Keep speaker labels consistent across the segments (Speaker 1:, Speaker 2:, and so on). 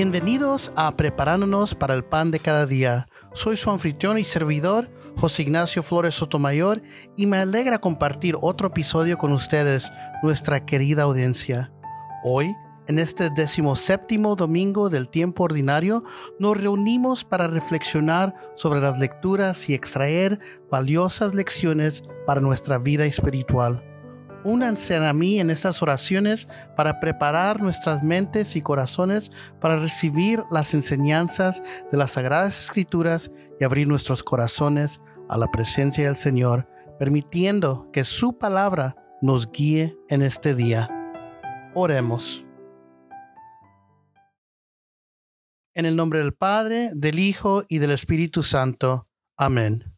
Speaker 1: Bienvenidos a Preparándonos para el Pan de cada día. Soy su anfitrión y servidor, José Ignacio Flores Sotomayor, y me alegra compartir otro episodio con ustedes, nuestra querida audiencia. Hoy, en este decimoséptimo domingo del tiempo ordinario, nos reunimos para reflexionar sobre las lecturas y extraer valiosas lecciones para nuestra vida espiritual. Únanse a mí en estas oraciones para preparar nuestras mentes y corazones para recibir las enseñanzas de las Sagradas Escrituras y abrir nuestros corazones a la presencia del Señor, permitiendo que su palabra nos guíe en este día. Oremos. En el nombre del Padre, del Hijo y del Espíritu Santo. Amén.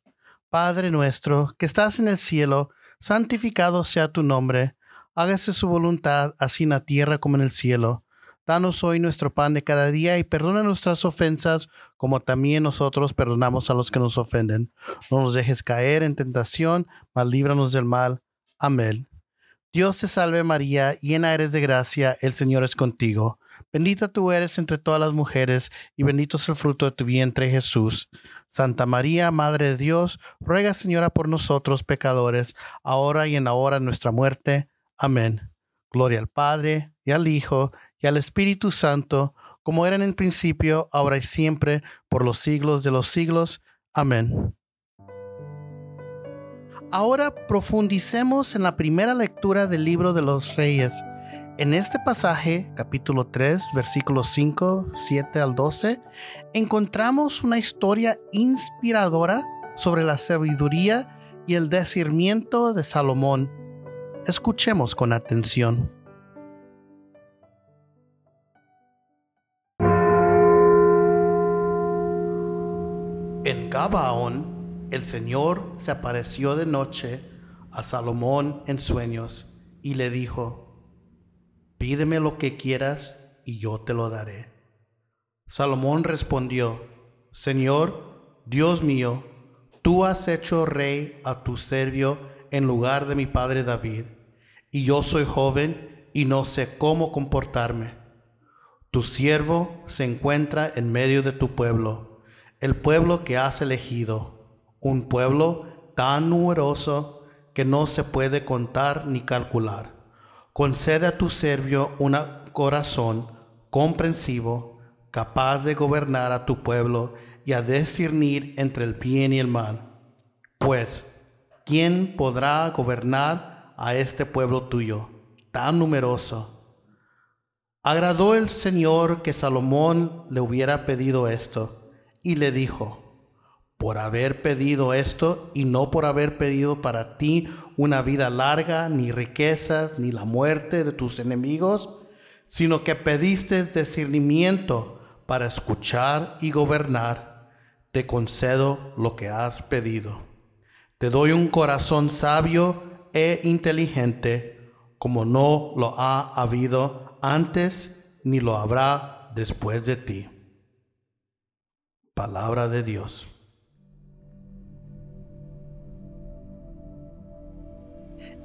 Speaker 1: Padre nuestro, que estás en el cielo, santificado sea tu nombre, hágase su voluntad, así en la tierra como en el cielo. Danos hoy nuestro pan de cada día y perdona nuestras ofensas, como también nosotros perdonamos a los que nos ofenden. No nos dejes caer en tentación, mas líbranos del mal. Amén. Dios te salve María, llena eres de gracia, el Señor es contigo. Bendita tú eres entre todas las mujeres, y bendito es el fruto de tu vientre Jesús. Santa María, Madre de Dios, ruega Señora por nosotros pecadores, ahora y en la hora de nuestra muerte. Amén. Gloria al Padre, y al Hijo, y al Espíritu Santo, como era en el principio, ahora y siempre, por los siglos de los siglos. Amén. Ahora profundicemos en la primera lectura del libro de los reyes. En este pasaje, capítulo 3, versículos 5, 7 al 12, encontramos una historia inspiradora sobre la sabiduría y el discernimiento de Salomón. Escuchemos con atención. En Gabaón, el Señor se apareció de noche a Salomón en sueños y le dijo, Pídeme lo que quieras y yo te lo daré. Salomón respondió, Señor, Dios mío, tú has hecho rey a tu servio en lugar de mi padre David, y yo soy joven y no sé cómo comportarme. Tu siervo se encuentra en medio de tu pueblo, el pueblo que has elegido, un pueblo tan numeroso que no se puede contar ni calcular concede a tu servio un corazón comprensivo, capaz de gobernar a tu pueblo y a discernir entre el bien y el mal. Pues, ¿quién podrá gobernar a este pueblo tuyo, tan numeroso? Agradó el Señor que Salomón le hubiera pedido esto, y le dijo, por haber pedido esto y no por haber pedido para ti una vida larga, ni riquezas, ni la muerte de tus enemigos, sino que pediste discernimiento para escuchar y gobernar, te concedo lo que has pedido. Te doy un corazón sabio e inteligente, como no lo ha habido antes ni lo habrá después de ti. Palabra de Dios.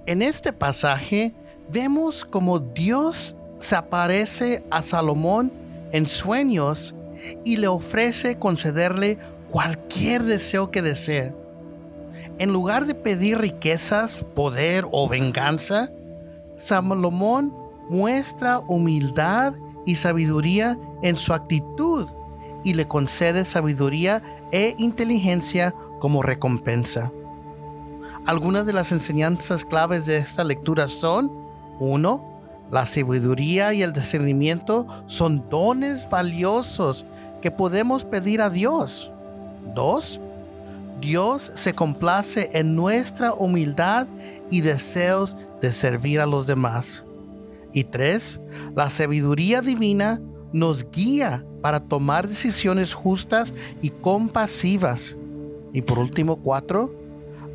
Speaker 1: En este pasaje vemos como Dios se aparece a Salomón en sueños y le ofrece concederle cualquier deseo que desee. En lugar de pedir riquezas, poder o venganza, Salomón muestra humildad y sabiduría en su actitud y le concede sabiduría e inteligencia como recompensa. Algunas de las enseñanzas claves de esta lectura son, 1. La sabiduría y el discernimiento son dones valiosos que podemos pedir a Dios. 2. Dios se complace en nuestra humildad y deseos de servir a los demás. Y 3. La sabiduría divina nos guía para tomar decisiones justas y compasivas. Y por último, 4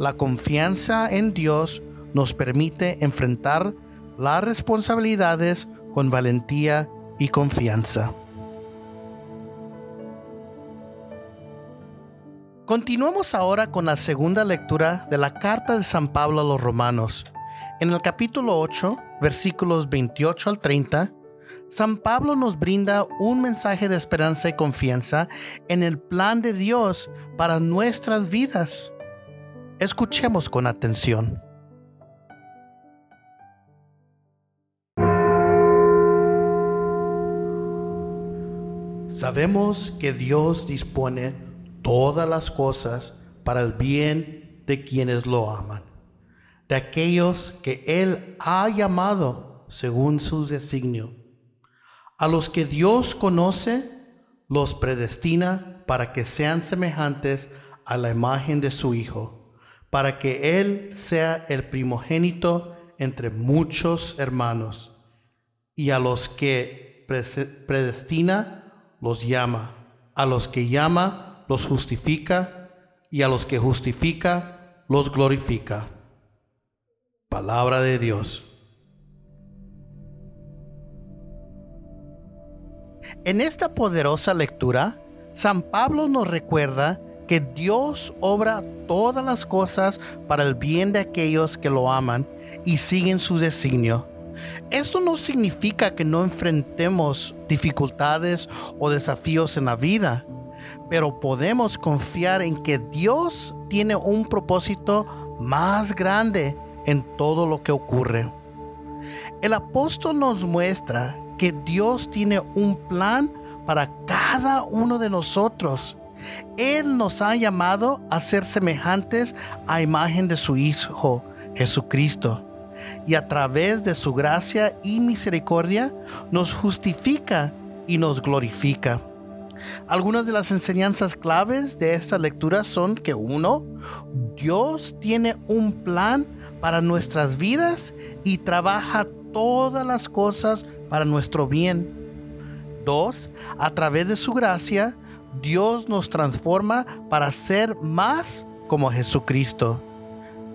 Speaker 1: la confianza en Dios nos permite enfrentar las responsabilidades con valentía y confianza. Continuamos ahora con la segunda lectura de la carta de San Pablo a los romanos. En el capítulo 8, versículos 28 al 30, San Pablo nos brinda un mensaje de esperanza y confianza en el plan de Dios para nuestras vidas. Escuchemos con atención. Sabemos que Dios dispone todas las cosas para el bien de quienes lo aman, de aquellos que Él ha llamado según su designio a los que Dios conoce, los predestina para que sean semejantes a la imagen de su Hijo, para que Él sea el primogénito entre muchos hermanos. Y a los que predestina, los llama. A los que llama, los justifica. Y a los que justifica, los glorifica. Palabra de Dios. En esta poderosa lectura, San Pablo nos recuerda que Dios obra todas las cosas para el bien de aquellos que lo aman y siguen su designio. Esto no significa que no enfrentemos dificultades o desafíos en la vida, pero podemos confiar en que Dios tiene un propósito más grande en todo lo que ocurre. El apóstol nos muestra que Dios tiene un plan para cada uno de nosotros. Él nos ha llamado a ser semejantes a imagen de su Hijo, Jesucristo. Y a través de su gracia y misericordia nos justifica y nos glorifica. Algunas de las enseñanzas claves de esta lectura son que uno, Dios tiene un plan para nuestras vidas y trabaja todas las cosas para nuestro bien. Dos, a través de su gracia, Dios nos transforma para ser más como Jesucristo.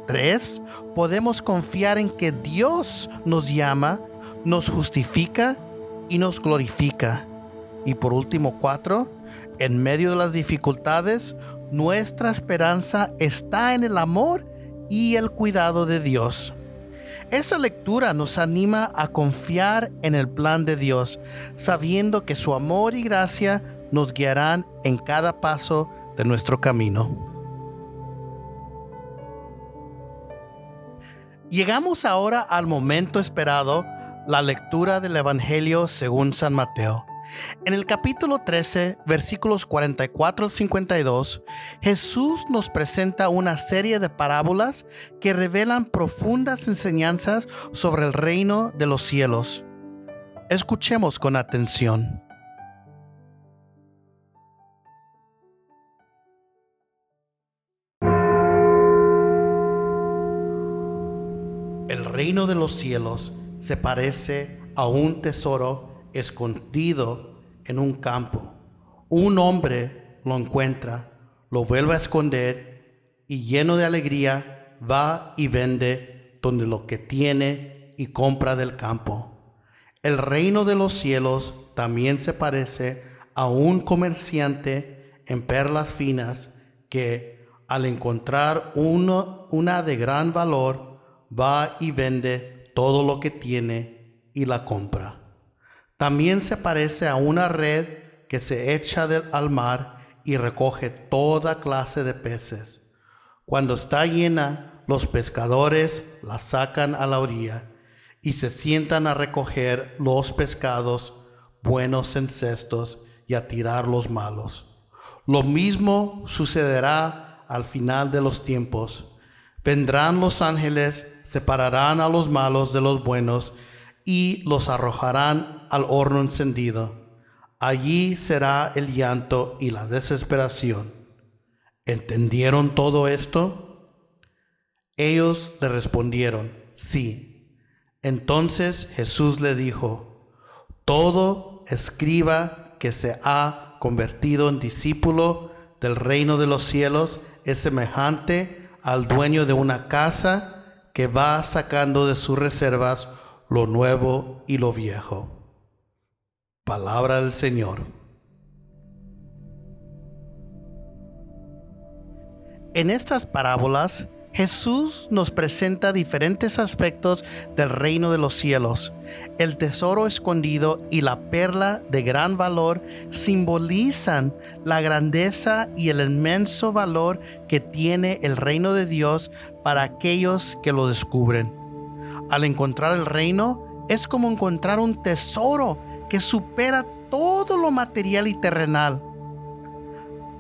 Speaker 1: Tres, podemos confiar en que Dios nos llama, nos justifica y nos glorifica. Y por último, cuatro, en medio de las dificultades, nuestra esperanza está en el amor y el cuidado de Dios. Esa lectura nos anima a confiar en el plan de Dios, sabiendo que su amor y gracia nos guiarán en cada paso de nuestro camino. Llegamos ahora al momento esperado, la lectura del Evangelio según San Mateo. En el capítulo 13, versículos 44 al 52, Jesús nos presenta una serie de parábolas que revelan profundas enseñanzas sobre el reino de los cielos. Escuchemos con atención. Reino de los cielos se parece a un tesoro escondido en un campo. Un hombre lo encuentra, lo vuelve a esconder y lleno de alegría va y vende donde lo que tiene y compra del campo. El reino de los cielos también se parece a un comerciante en perlas finas que al encontrar uno, una de gran valor va y vende todo lo que tiene y la compra. También se parece a una red que se echa al mar y recoge toda clase de peces. Cuando está llena, los pescadores la sacan a la orilla y se sientan a recoger los pescados buenos en cestos y a tirar los malos. Lo mismo sucederá al final de los tiempos. Vendrán los ángeles, separarán a los malos de los buenos y los arrojarán al horno encendido. Allí será el llanto y la desesperación. ¿Entendieron todo esto? Ellos le respondieron, sí. Entonces Jesús le dijo, todo escriba que se ha convertido en discípulo del reino de los cielos es semejante al dueño de una casa que va sacando de sus reservas lo nuevo y lo viejo. Palabra del Señor. En estas parábolas, Jesús nos presenta diferentes aspectos del reino de los cielos. El tesoro escondido y la perla de gran valor simbolizan la grandeza y el inmenso valor que tiene el reino de Dios para aquellos que lo descubren. Al encontrar el reino es como encontrar un tesoro que supera todo lo material y terrenal.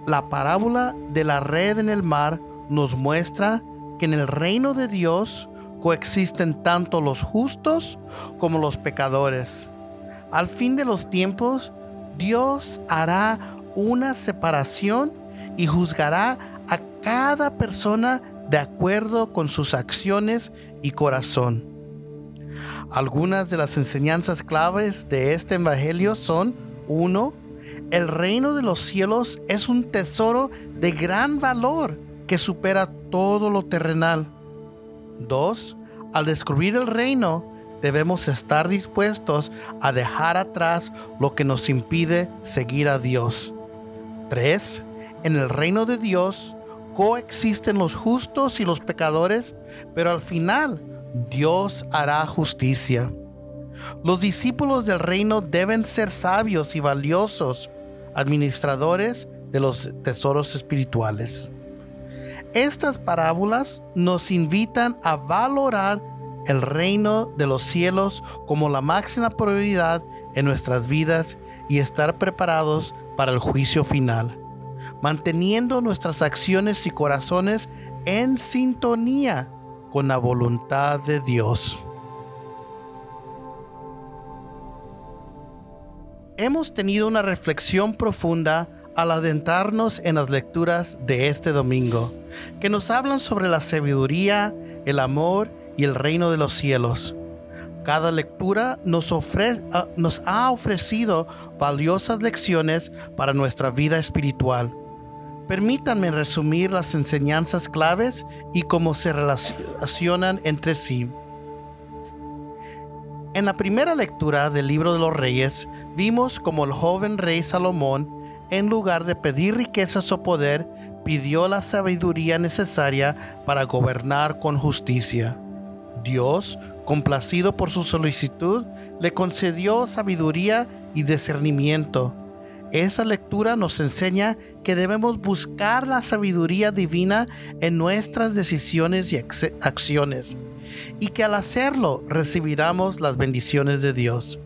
Speaker 1: La parábola de la red en el mar nos muestra que en el reino de Dios coexisten tanto los justos como los pecadores. Al fin de los tiempos, Dios hará una separación y juzgará a cada persona de acuerdo con sus acciones y corazón. Algunas de las enseñanzas claves de este Evangelio son 1. El reino de los cielos es un tesoro de gran valor que supera todo lo terrenal. 2. Al descubrir el reino, debemos estar dispuestos a dejar atrás lo que nos impide seguir a Dios. 3. En el reino de Dios coexisten los justos y los pecadores, pero al final Dios hará justicia. Los discípulos del reino deben ser sabios y valiosos, administradores de los tesoros espirituales. Estas parábolas nos invitan a valorar el reino de los cielos como la máxima prioridad en nuestras vidas y estar preparados para el juicio final, manteniendo nuestras acciones y corazones en sintonía con la voluntad de Dios. Hemos tenido una reflexión profunda al adentrarnos en las lecturas de este domingo, que nos hablan sobre la sabiduría, el amor y el reino de los cielos. Cada lectura nos, ah, nos ha ofrecido valiosas lecciones para nuestra vida espiritual. Permítanme resumir las enseñanzas claves y cómo se relacionan entre sí. En la primera lectura del libro de los reyes, vimos como el joven rey Salomón en lugar de pedir riquezas o poder, pidió la sabiduría necesaria para gobernar con justicia. Dios, complacido por su solicitud, le concedió sabiduría y discernimiento. Esa lectura nos enseña que debemos buscar la sabiduría divina en nuestras decisiones y acciones, y que al hacerlo recibiremos las bendiciones de Dios.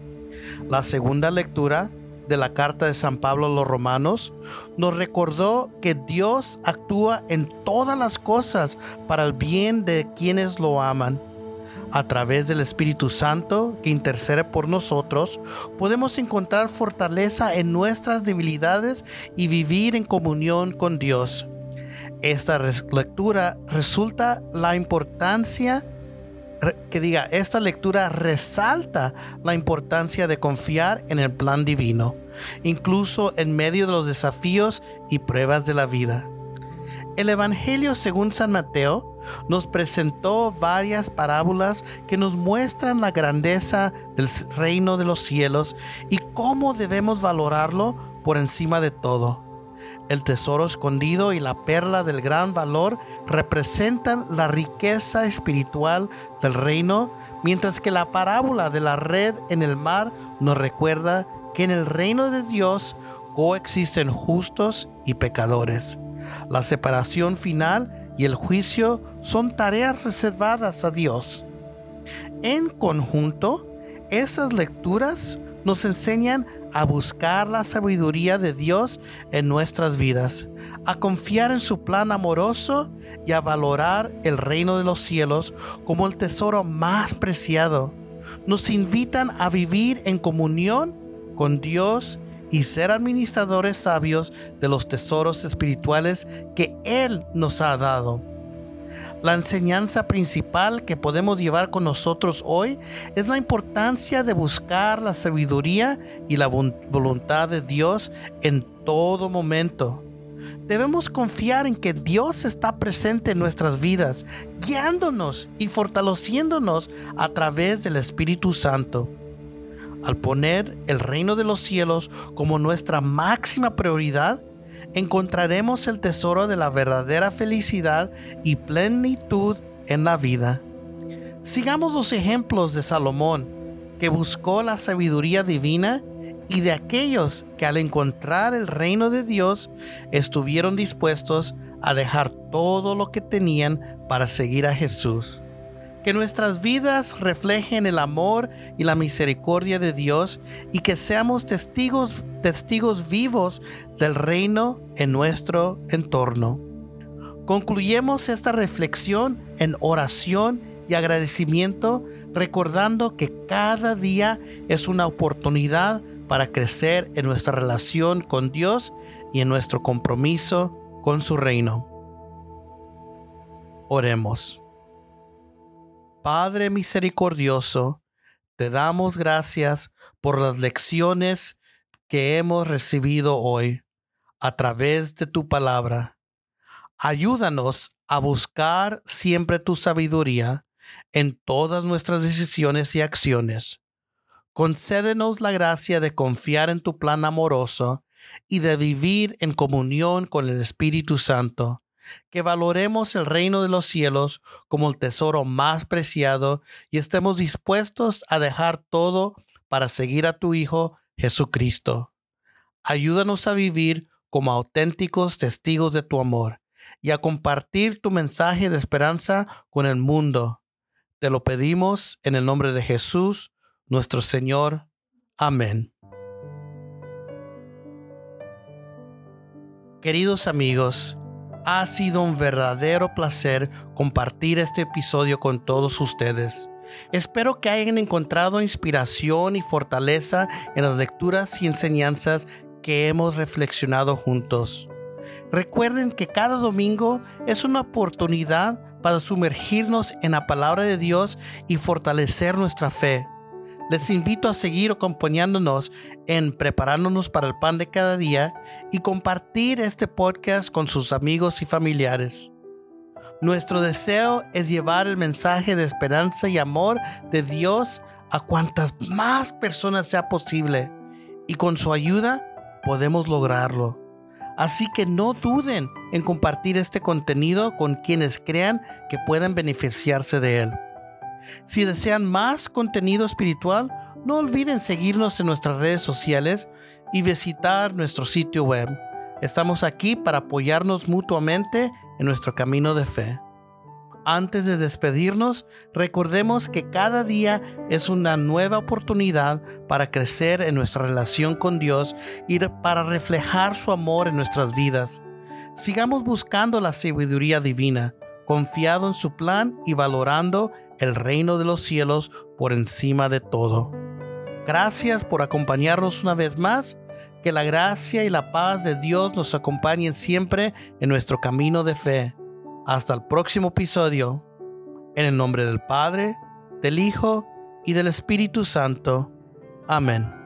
Speaker 1: La segunda lectura de la carta de San Pablo a los romanos, nos recordó que Dios actúa en todas las cosas para el bien de quienes lo aman. A través del Espíritu Santo que intercede por nosotros, podemos encontrar fortaleza en nuestras debilidades y vivir en comunión con Dios. Esta lectura resulta la importancia que diga, esta lectura resalta la importancia de confiar en el plan divino, incluso en medio de los desafíos y pruebas de la vida. El Evangelio según San Mateo nos presentó varias parábolas que nos muestran la grandeza del reino de los cielos y cómo debemos valorarlo por encima de todo. El tesoro escondido y la perla del gran valor representan la riqueza espiritual del reino, mientras que la parábola de la red en el mar nos recuerda que en el reino de Dios coexisten justos y pecadores. La separación final y el juicio son tareas reservadas a Dios. En conjunto, esas lecturas nos enseñan a buscar la sabiduría de Dios en nuestras vidas, a confiar en su plan amoroso y a valorar el reino de los cielos como el tesoro más preciado. Nos invitan a vivir en comunión con Dios y ser administradores sabios de los tesoros espirituales que Él nos ha dado. La enseñanza principal que podemos llevar con nosotros hoy es la importancia de buscar la sabiduría y la voluntad de Dios en todo momento. Debemos confiar en que Dios está presente en nuestras vidas, guiándonos y fortaleciéndonos a través del Espíritu Santo. Al poner el reino de los cielos como nuestra máxima prioridad, encontraremos el tesoro de la verdadera felicidad y plenitud en la vida. Sigamos los ejemplos de Salomón, que buscó la sabiduría divina y de aquellos que al encontrar el reino de Dios estuvieron dispuestos a dejar todo lo que tenían para seguir a Jesús. Que nuestras vidas reflejen el amor y la misericordia de Dios y que seamos testigos, testigos vivos del reino en nuestro entorno. Concluyemos esta reflexión en oración y agradecimiento recordando que cada día es una oportunidad para crecer en nuestra relación con Dios y en nuestro compromiso con su reino. Oremos. Padre misericordioso, te damos gracias por las lecciones que hemos recibido hoy a través de tu palabra. Ayúdanos a buscar siempre tu sabiduría en todas nuestras decisiones y acciones. Concédenos la gracia de confiar en tu plan amoroso y de vivir en comunión con el Espíritu Santo, que valoremos el reino de los cielos como el tesoro más preciado y estemos dispuestos a dejar todo para seguir a tu Hijo Jesucristo. Ayúdanos a vivir como auténticos testigos de tu amor y a compartir tu mensaje de esperanza con el mundo. Te lo pedimos en el nombre de Jesús, nuestro Señor. Amén. Queridos amigos, ha sido un verdadero placer compartir este episodio con todos ustedes. Espero que hayan encontrado inspiración y fortaleza en las lecturas y enseñanzas que hemos reflexionado juntos. Recuerden que cada domingo es una oportunidad para sumergirnos en la palabra de Dios y fortalecer nuestra fe. Les invito a seguir acompañándonos en preparándonos para el pan de cada día y compartir este podcast con sus amigos y familiares. Nuestro deseo es llevar el mensaje de esperanza y amor de Dios a cuantas más personas sea posible y con su ayuda podemos lograrlo. Así que no duden en compartir este contenido con quienes crean que puedan beneficiarse de él. Si desean más contenido espiritual, no olviden seguirnos en nuestras redes sociales y visitar nuestro sitio web. Estamos aquí para apoyarnos mutuamente en nuestro camino de fe. Antes de despedirnos, recordemos que cada día es una nueva oportunidad para crecer en nuestra relación con Dios y para reflejar su amor en nuestras vidas. Sigamos buscando la sabiduría divina, confiado en su plan y valorando el reino de los cielos por encima de todo. Gracias por acompañarnos una vez más. Que la gracia y la paz de Dios nos acompañen siempre en nuestro camino de fe. Hasta el próximo episodio. En el nombre del Padre, del Hijo y del Espíritu Santo. Amén.